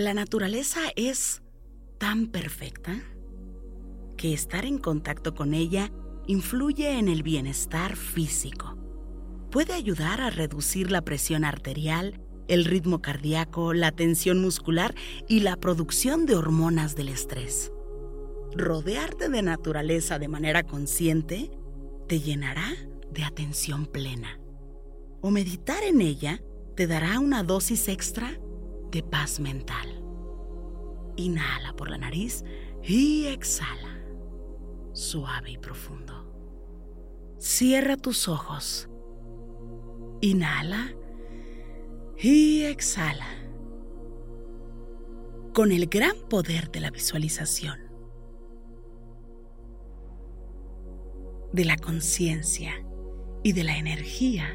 La naturaleza es tan perfecta que estar en contacto con ella influye en el bienestar físico. Puede ayudar a reducir la presión arterial, el ritmo cardíaco, la tensión muscular y la producción de hormonas del estrés. Rodearte de naturaleza de manera consciente te llenará de atención plena. O meditar en ella te dará una dosis extra de paz mental. Inhala por la nariz y exhala, suave y profundo. Cierra tus ojos. Inhala y exhala. Con el gran poder de la visualización, de la conciencia y de la energía,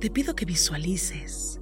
te pido que visualices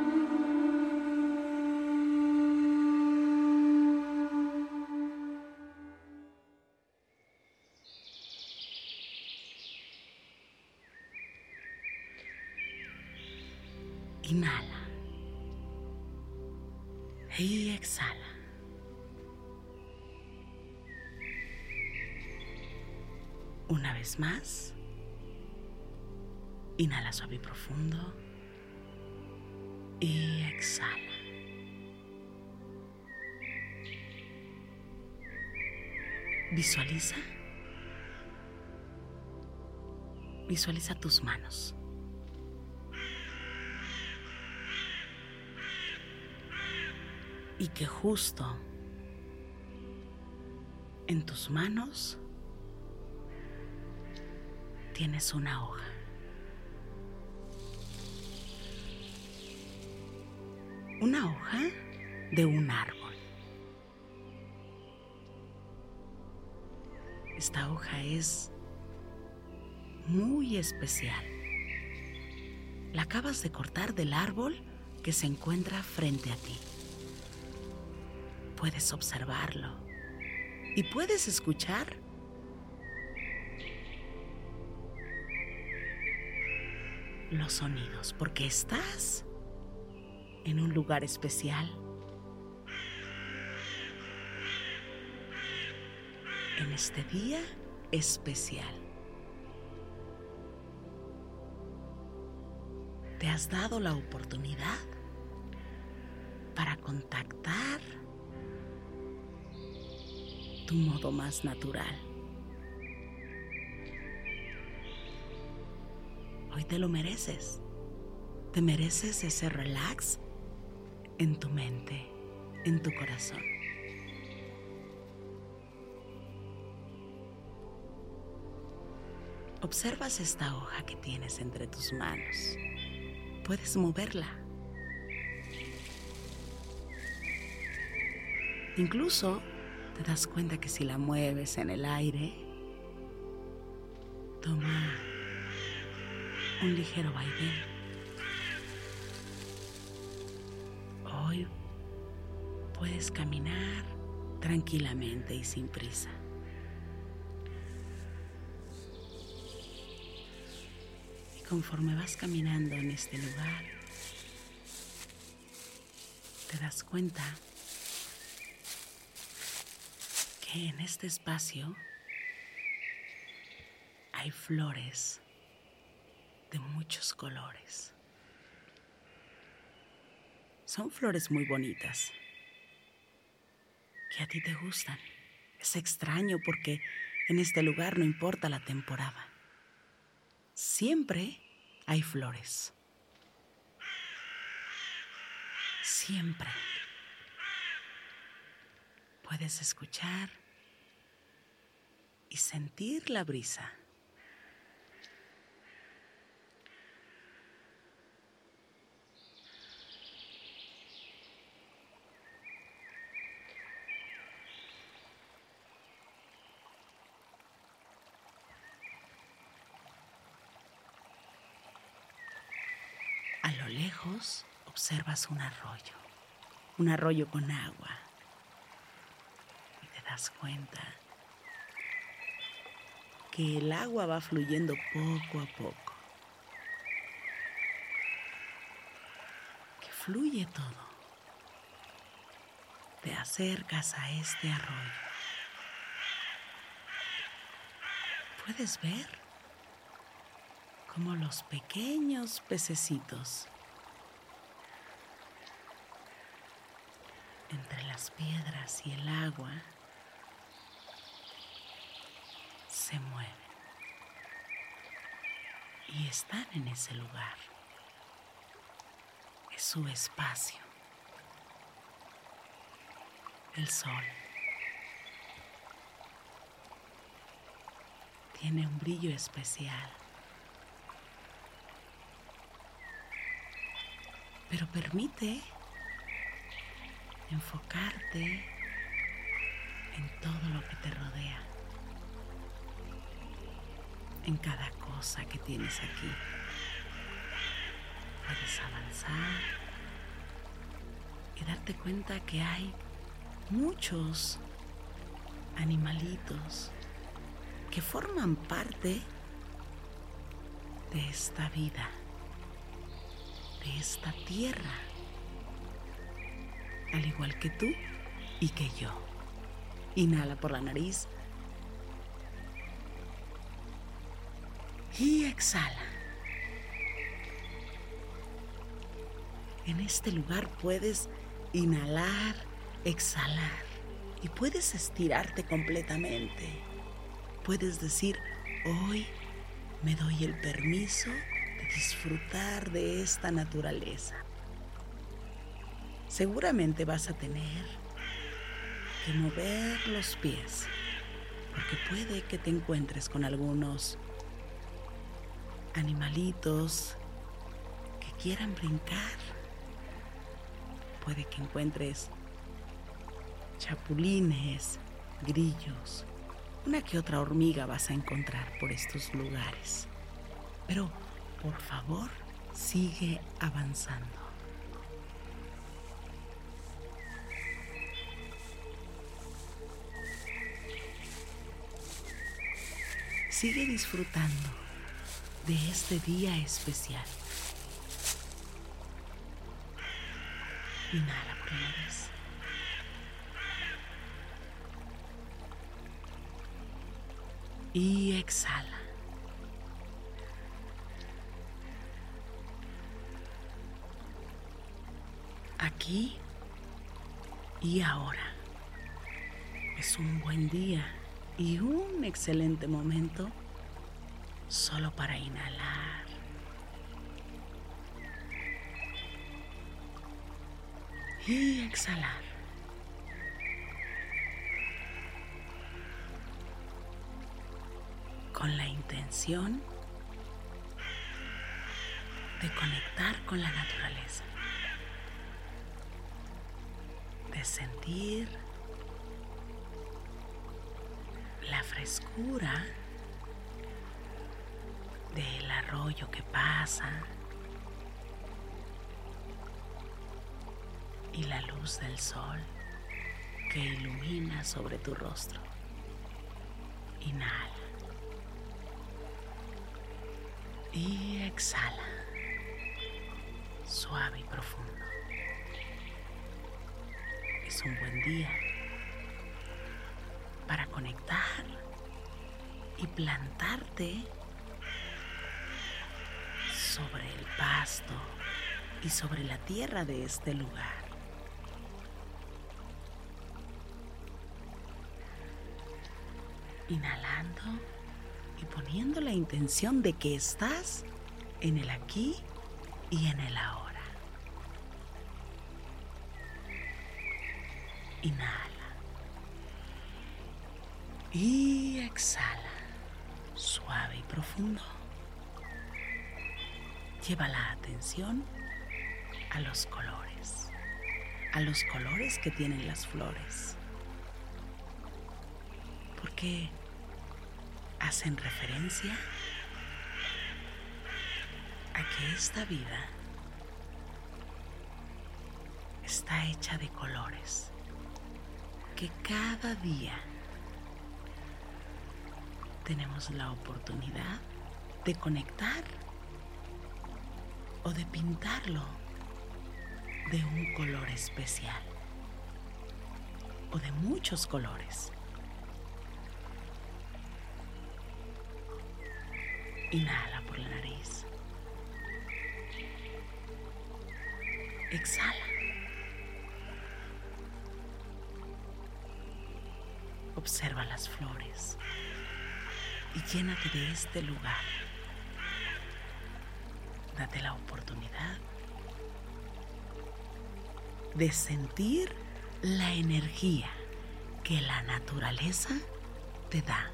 Inhala. Y exhala. Una vez más. Inhala suave y profundo. Y exhala. Visualiza. Visualiza tus manos. Y que justo en tus manos tienes una hoja. Una hoja de un árbol. Esta hoja es muy especial. La acabas de cortar del árbol que se encuentra frente a ti puedes observarlo y puedes escuchar los sonidos porque estás en un lugar especial. En este día especial. Te has dado la oportunidad para contactar modo más natural. Hoy te lo mereces. Te mereces ese relax en tu mente, en tu corazón. Observas esta hoja que tienes entre tus manos. Puedes moverla. Incluso te das cuenta que si la mueves en el aire, toma un ligero vaivén. Hoy puedes caminar tranquilamente y sin prisa. Y conforme vas caminando en este lugar, te das cuenta que en este espacio hay flores de muchos colores. Son flores muy bonitas que a ti te gustan. Es extraño porque en este lugar no importa la temporada. Siempre hay flores. Siempre. Puedes escuchar y sentir la brisa. A lo lejos observas un arroyo, un arroyo con agua. Y te das cuenta que el agua va fluyendo poco a poco. Que fluye todo. Te acercas a este arroyo. ¿Puedes ver? como los pequeños pececitos. Entre las piedras y el agua se mueven y están en ese lugar. Es su espacio. El sol. Tiene un brillo especial. pero permite enfocarte en todo lo que te rodea, en cada cosa que tienes aquí. Puedes avanzar y darte cuenta que hay muchos animalitos que forman parte de esta vida de esta tierra, al igual que tú y que yo. Inhala por la nariz y exhala. En este lugar puedes inhalar, exhalar y puedes estirarte completamente. Puedes decir, hoy me doy el permiso disfrutar de esta naturaleza. Seguramente vas a tener que mover los pies, porque puede que te encuentres con algunos animalitos que quieran brincar. Puede que encuentres chapulines, grillos, una que otra hormiga vas a encontrar por estos lugares. Pero por favor, sigue avanzando. Sigue disfrutando de este día especial. Inhala. Y exhala. aquí y ahora. Es un buen día y un excelente momento solo para inhalar. Y exhalar. Con la intención de conectar con la naturaleza. de sentir la frescura del arroyo que pasa y la luz del sol que ilumina sobre tu rostro. Inhala. Y exhala. Suave y profundo. Es un buen día para conectar y plantarte sobre el pasto y sobre la tierra de este lugar. Inhalando y poniendo la intención de que estás en el aquí y en el ahora. Inhala. Y exhala, suave y profundo. Lleva la atención a los colores, a los colores que tienen las flores. Porque hacen referencia a que esta vida está hecha de colores, que cada día tenemos la oportunidad de conectar o de pintarlo de un color especial o de muchos colores. Inhala por la nariz. Exhala. Observa las flores y llénate de este lugar. Date la oportunidad de sentir la energía que la naturaleza te da.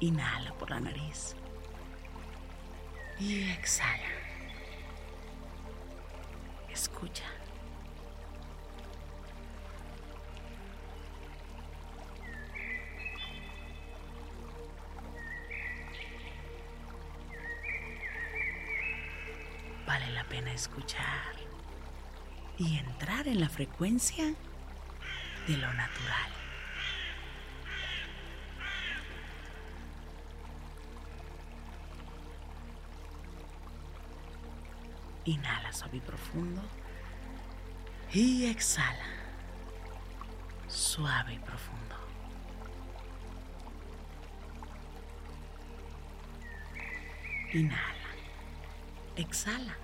Inhala por la nariz y exhala. Escucha. Pena escuchar y entrar en la frecuencia de lo natural. Inhala suave y profundo. Y exhala. Suave y profundo. Inhala. Exhala.